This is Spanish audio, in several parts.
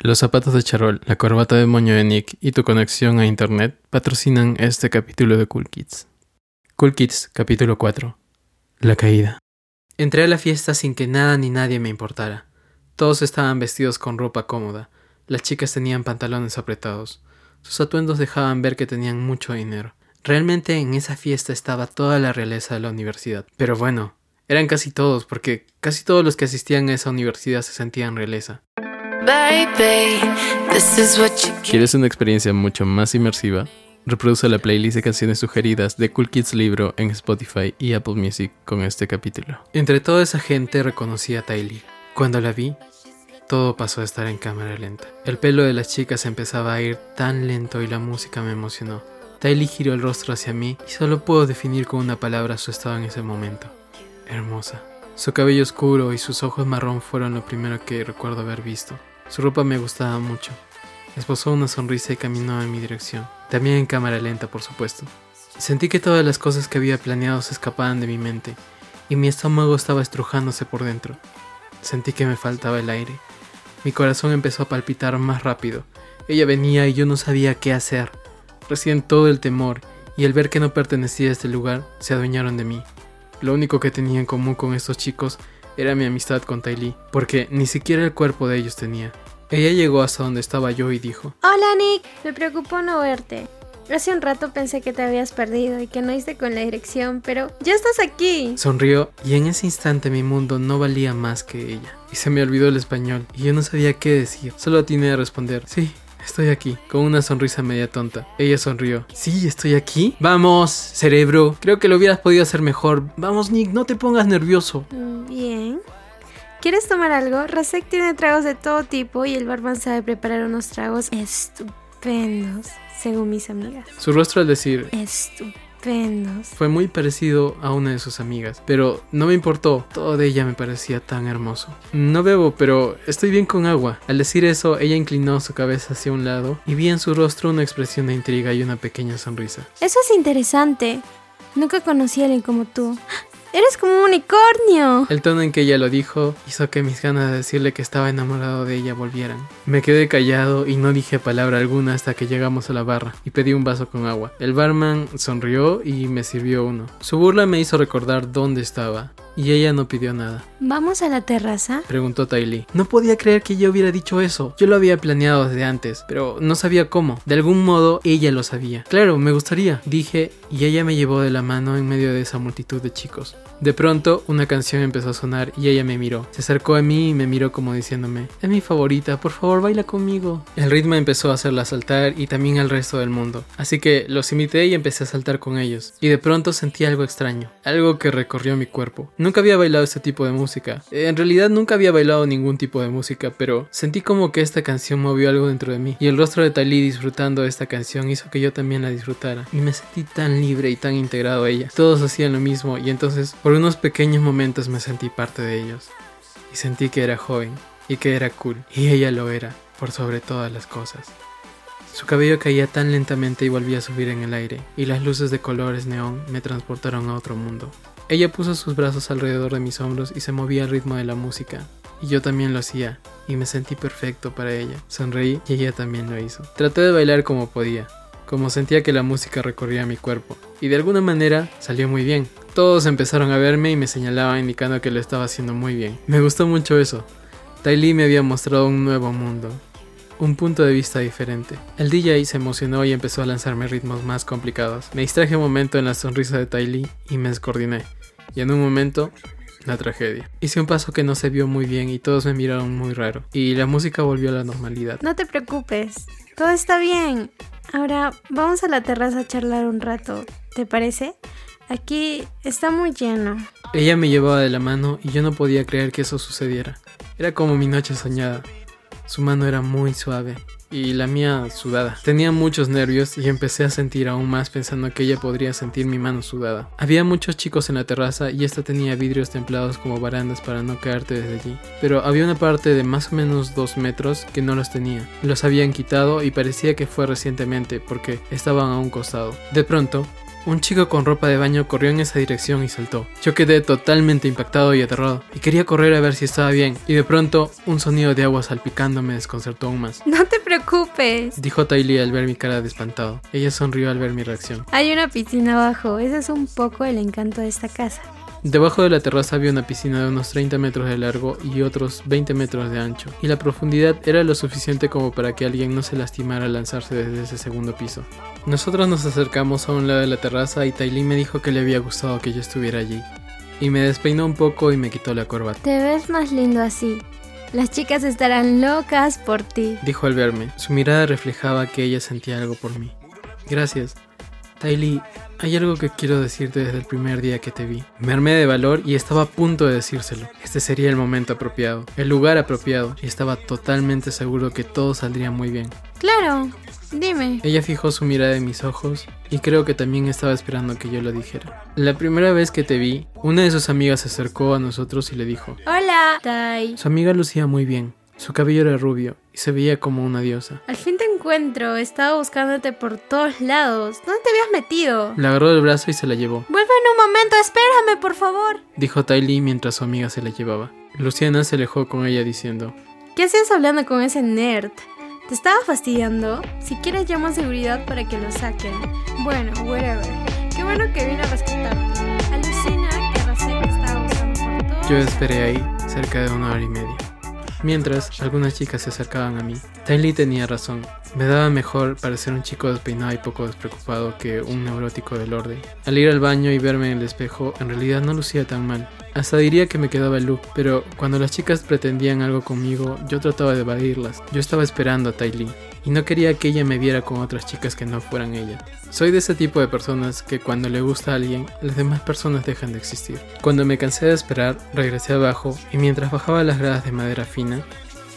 Los zapatos de charol, la corbata de moño de Nick y tu conexión a internet patrocinan este capítulo de Cool Kids. Cool Kids, capítulo 4. La caída. Entré a la fiesta sin que nada ni nadie me importara. Todos estaban vestidos con ropa cómoda. Las chicas tenían pantalones apretados. Sus atuendos dejaban ver que tenían mucho dinero. Realmente en esa fiesta estaba toda la realeza de la universidad. Pero bueno, eran casi todos, porque casi todos los que asistían a esa universidad se sentían realeza. ¿Quieres una experiencia mucho más inmersiva? Reproduce la playlist de canciones sugeridas de Cool Kids Libro en Spotify y Apple Music con este capítulo. Entre toda esa gente reconocí a Tylee. Cuando la vi, todo pasó a estar en cámara lenta. El pelo de las chicas empezaba a ir tan lento y la música me emocionó. Tylee giró el rostro hacia mí y solo puedo definir con una palabra su estado en ese momento. Hermosa. Su cabello oscuro y sus ojos marrón fueron lo primero que recuerdo haber visto. Su ropa me gustaba mucho. Esbozó una sonrisa y caminó en mi dirección, también en cámara lenta, por supuesto. Sentí que todas las cosas que había planeado se escapaban de mi mente, y mi estómago estaba estrujándose por dentro. Sentí que me faltaba el aire. Mi corazón empezó a palpitar más rápido. Ella venía y yo no sabía qué hacer. Recién todo el temor y el ver que no pertenecía a este lugar se adueñaron de mí. Lo único que tenía en común con estos chicos era mi amistad con Ty porque ni siquiera el cuerpo de ellos tenía. Ella llegó hasta donde estaba yo y dijo: Hola Nick, me preocupó no verte. Hace un rato pensé que te habías perdido y que no hiciste con la dirección, pero ya estás aquí. Sonrió y en ese instante mi mundo no valía más que ella. Y se me olvidó el español y yo no sabía qué decir. Solo atiné a responder, sí, Estoy aquí, con una sonrisa media tonta. Ella sonrió. Sí, estoy aquí. Vamos, cerebro. Creo que lo hubieras podido hacer mejor. Vamos, Nick, no te pongas nervioso. Mm, bien. ¿Quieres tomar algo? Rasek tiene tragos de todo tipo y el barman sabe preparar unos tragos estupendos, según mis amigas. Su rostro al decir estupendos fue muy parecido a una de sus amigas, pero no me importó, todo de ella me parecía tan hermoso. No bebo, pero estoy bien con agua. Al decir eso, ella inclinó su cabeza hacia un lado y vi en su rostro una expresión de intriga y una pequeña sonrisa. Eso es interesante. Nunca conocí a alguien como tú. Eres como un unicornio. El tono en que ella lo dijo hizo que mis ganas de decirle que estaba enamorado de ella volvieran. Me quedé callado y no dije palabra alguna hasta que llegamos a la barra y pedí un vaso con agua. El barman sonrió y me sirvió uno. Su burla me hizo recordar dónde estaba y ella no pidió nada. ¿Vamos a la terraza? Preguntó Tylee. No podía creer que ella hubiera dicho eso. Yo lo había planeado desde antes, pero no sabía cómo. De algún modo ella lo sabía. Claro, me gustaría, dije, y ella me llevó de la mano en medio de esa multitud de chicos. De pronto, una canción empezó a sonar y ella me miró. Se acercó a mí y me miró como diciéndome, es mi favorita, por favor baila conmigo. El ritmo empezó a hacerla saltar y también al resto del mundo. Así que los imité y empecé a saltar con ellos. Y de pronto sentí algo extraño, algo que recorrió mi cuerpo. Nunca había bailado este tipo de música. En realidad nunca había bailado ningún tipo de música, pero sentí como que esta canción movió algo dentro de mí. Y el rostro de Tali disfrutando de esta canción hizo que yo también la disfrutara. Y me sentí tan libre y tan integrado a ella. Todos hacían lo mismo y entonces por unos pequeños momentos me sentí parte de ellos. Y sentí que era joven y que era cool. Y ella lo era, por sobre todas las cosas. Su cabello caía tan lentamente y volvía a subir en el aire, y las luces de colores neón me transportaron a otro mundo. Ella puso sus brazos alrededor de mis hombros y se movía al ritmo de la música. Y yo también lo hacía, y me sentí perfecto para ella. Sonreí y ella también lo hizo. Traté de bailar como podía, como sentía que la música recorría mi cuerpo, y de alguna manera salió muy bien. Todos empezaron a verme y me señalaban indicando que lo estaba haciendo muy bien. Me gustó mucho eso. Ty me había mostrado un nuevo mundo, un punto de vista diferente. El DJ se emocionó y empezó a lanzarme ritmos más complicados. Me distraje un momento en la sonrisa de Ty y me descoordiné y en un momento la tragedia. Hice un paso que no se vio muy bien y todos me miraron muy raro. Y la música volvió a la normalidad. No te preocupes, todo está bien. Ahora vamos a la terraza a charlar un rato, ¿te parece? Aquí está muy lleno. Ella me llevaba de la mano y yo no podía creer que eso sucediera. Era como mi noche soñada. Su mano era muy suave y la mía sudada. Tenía muchos nervios y empecé a sentir aún más pensando que ella podría sentir mi mano sudada. Había muchos chicos en la terraza y esta tenía vidrios templados como barandas para no caerte desde allí. Pero había una parte de más o menos dos metros que no los tenía. Los habían quitado y parecía que fue recientemente porque estaban a un costado. De pronto, Un chico con ropa de baño corrió en esa dirección y saltó. Yo quedé totalmente impactado y aterrado, y quería correr a ver si estaba bien, y de pronto un sonido de agua salpicando me desconcertó aún más. No te preocupes. Dijo Tylee al ver mi cara de espantado. Ella sonrió al ver mi reacción. Hay una piscina abajo, ese es un poco el encanto de esta casa. Debajo de la terraza había una piscina de unos 30 metros de largo y otros 20 metros de ancho, y la profundidad era lo suficiente como para que alguien no se lastimara al lanzarse desde ese segundo piso. Nosotros nos acercamos a un lado de la terraza y Tylee me dijo que le había gustado que yo estuviera allí, y me despeinó un poco y me quitó la corbata. Te ves más lindo así. Las chicas estarán locas por ti. Dijo al verme. Su mirada reflejaba que ella sentía algo por mí. Gracias. Tylee, hay algo que quiero decirte desde el primer día que te vi. Me armé de valor y estaba a punto de decírselo. Este sería el momento apropiado, el lugar apropiado, y estaba totalmente seguro que todo saldría muy bien. Claro, dime. Ella fijó su mirada en mis ojos y creo que también estaba esperando que yo lo dijera. La primera vez que te vi, una de sus amigas se acercó a nosotros y le dijo, Hola, Tai. su amiga lucía muy bien, su cabello era rubio y se veía como una diosa. Al fin te encuentro. Estaba buscándote por todos lados. ¿Dónde te habías metido? La agarró del brazo y se la llevó, Vuelve en un momento, espérame, por favor. dijo Tylee mientras su amiga se la llevaba. Luciana se alejó con ella diciendo, ¿Qué hacías hablando con ese nerd? ¿Te estaba fastidiando? Si quieres llamo a seguridad para que lo saquen. Bueno, whatever. Qué bueno que vino a rescatarte. Alucina que te estaba buscando por todo. Yo esperé ahí cerca de una hora y media. Mientras, algunas chicas se acercaban a mí. Tylee tenía razón. Me daba mejor parecer un chico despeinado y poco despreocupado que un neurótico del orden. Al ir al baño y verme en el espejo, en realidad no lucía tan mal. Hasta diría que me quedaba el look, pero cuando las chicas pretendían algo conmigo, yo trataba de evadirlas. Yo estaba esperando a Tylee y no quería que ella me viera con otras chicas que no fueran ella. Soy de ese tipo de personas que cuando le gusta a alguien, las demás personas dejan de existir. Cuando me cansé de esperar, regresé abajo y mientras bajaba las gradas de madera fina,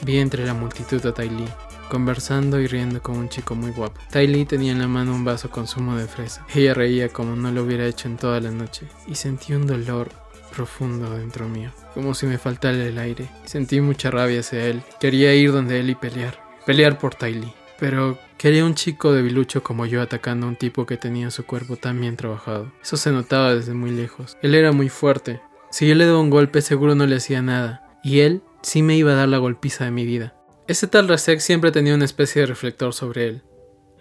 vi entre la multitud a Tylee, conversando y riendo con un chico muy guapo. Tylee tenía en la mano un vaso con zumo de fresa. Ella reía como no lo hubiera hecho en toda la noche y sentí un dolor profundo dentro mío, como si me faltara el aire. Sentí mucha rabia hacia él. Quería ir donde él y pelear, pelear por Tylee. Pero quería un chico debilucho como yo atacando a un tipo que tenía su cuerpo tan bien trabajado. Eso se notaba desde muy lejos. Él era muy fuerte. Si yo le daba un golpe seguro no le hacía nada. Y él sí me iba a dar la golpiza de mi vida. Ese tal Rasek siempre tenía una especie de reflector sobre él.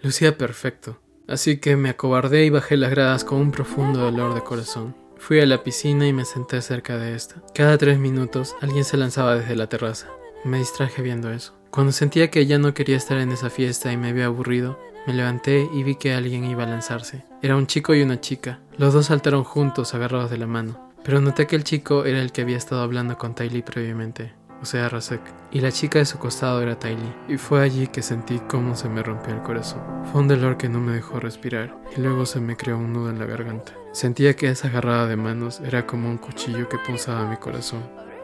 Lucía perfecto. Así que me acobardé y bajé las gradas con un profundo dolor de corazón. Fui a la piscina y me senté cerca de esta. Cada tres minutos alguien se lanzaba desde la terraza. Me distraje viendo eso. Cuando sentía que ya no quería estar en esa fiesta y me había aburrido, me levanté y vi que alguien iba a lanzarse. Era un chico y una chica. Los dos saltaron juntos, agarrados de la mano. Pero noté que el chico era el que había estado hablando con Tylee previamente, o sea, Rasek. Y la chica de su costado era Tylee. Y fue allí que sentí cómo se me rompió el corazón. Fue un dolor que no me dejó respirar, y luego se me creó un nudo en la garganta. Sentía que esa agarrada de manos era como un cuchillo que punzaba mi corazón.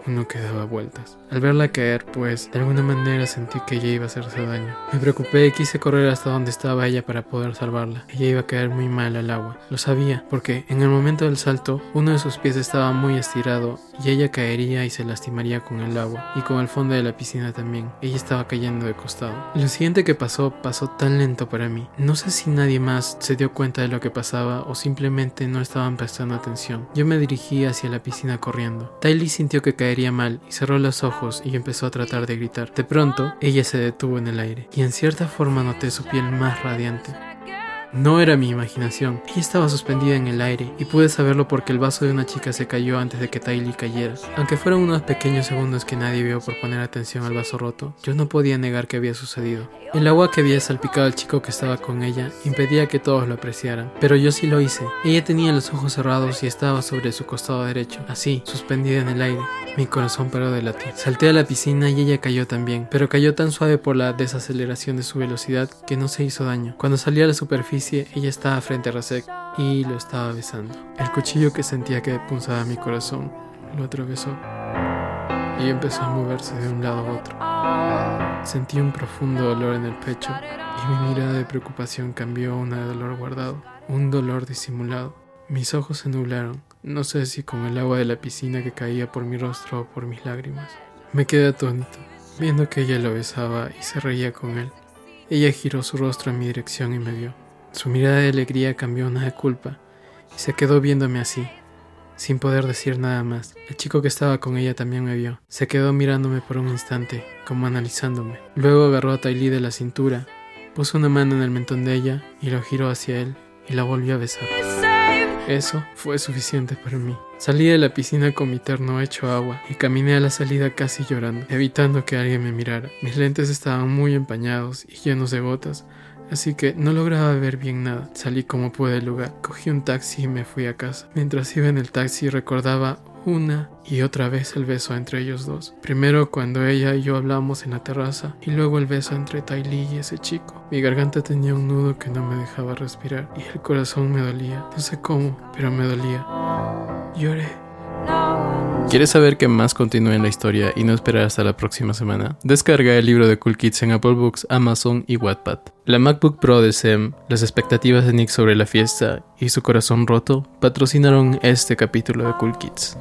Uno que daba vueltas. Al verla caer, pues, de alguna manera sentí que ella iba a hacerse daño. Me preocupé y quise correr hasta donde estaba ella para poder salvarla. Ella iba a caer muy mal al agua. Lo sabía, porque en el momento del salto, uno de sus pies estaba muy estirado y ella caería y se lastimaría con el agua y con el fondo de la piscina también. Ella estaba cayendo de costado. Lo siguiente que pasó pasó tan lento para mí. No sé si nadie más se dio cuenta de lo que pasaba o simplemente no estaban prestando atención. Yo me dirigí hacia la piscina corriendo. Tylee sintió que caería mal y cerró los ojos y empezó a tratar de gritar. De pronto, ella se detuvo en el aire y en cierta forma noté su piel más radiante. No era mi imaginación, ella estaba suspendida en el aire y pude saberlo porque el vaso de una chica se cayó antes de que Tylee cayera. Aunque fueron unos pequeños segundos que nadie vio por poner atención al vaso roto, yo no podía negar que había sucedido. El agua que había salpicado al chico que estaba con ella impedía que todos lo apreciaran, pero yo sí lo hice. Ella tenía los ojos cerrados y estaba sobre su costado derecho, así, suspendida en el aire. Mi corazón paró de latir. Salté a la piscina y ella cayó también, pero cayó tan suave por la desaceleración de su velocidad que no se hizo daño. Cuando salí a la ella estaba frente a Rasek y lo estaba besando. El cuchillo que sentía que punzaba mi corazón lo atravesó y empezó a moverse de un lado a otro. Sentí un profundo dolor en el pecho y mi mirada de preocupación cambió a una de dolor guardado, un dolor disimulado. Mis ojos se nublaron, no sé si con el agua de la piscina que caía por mi rostro o por mis lágrimas. Me quedé atónito, viendo que ella lo besaba y se reía con él. Ella giró su rostro en mi dirección y me vio. Su mirada de alegría cambió a una de culpa, y se quedó viéndome así, sin poder decir nada más. El chico que estaba con ella también me vio. Se quedó mirándome por un instante, como analizándome. Luego agarró a Tylee de la cintura, puso una mano en el mentón de ella y lo giró hacia él y la volvió a besar. Eso fue suficiente para mí. Salí de la piscina con mi terno hecho agua y caminé a la salida casi llorando, evitando que alguien me mirara. Mis lentes estaban muy empañados y llenos de gotas, así que no lograba ver bien nada. Salí como pude del lugar, cogí un taxi y me fui a casa. Mientras iba en el taxi recordaba una y otra vez el beso entre ellos dos. Primero cuando ella y yo hablamos en la terraza y luego el beso entre Tylee y ese chico. Mi garganta tenía un nudo que no me dejaba respirar y el corazón me dolía. No sé cómo, pero me dolía. Lloré. ¿Quieres saber qué más continúa en la historia y no esperar hasta la próxima semana? Descarga el libro de Cool Kids en Apple Books, Amazon y Wattpad. La MacBook Pro de Sam, las expectativas de Nick sobre la fiesta y su corazón roto patrocinaron este capítulo de Cool Kids.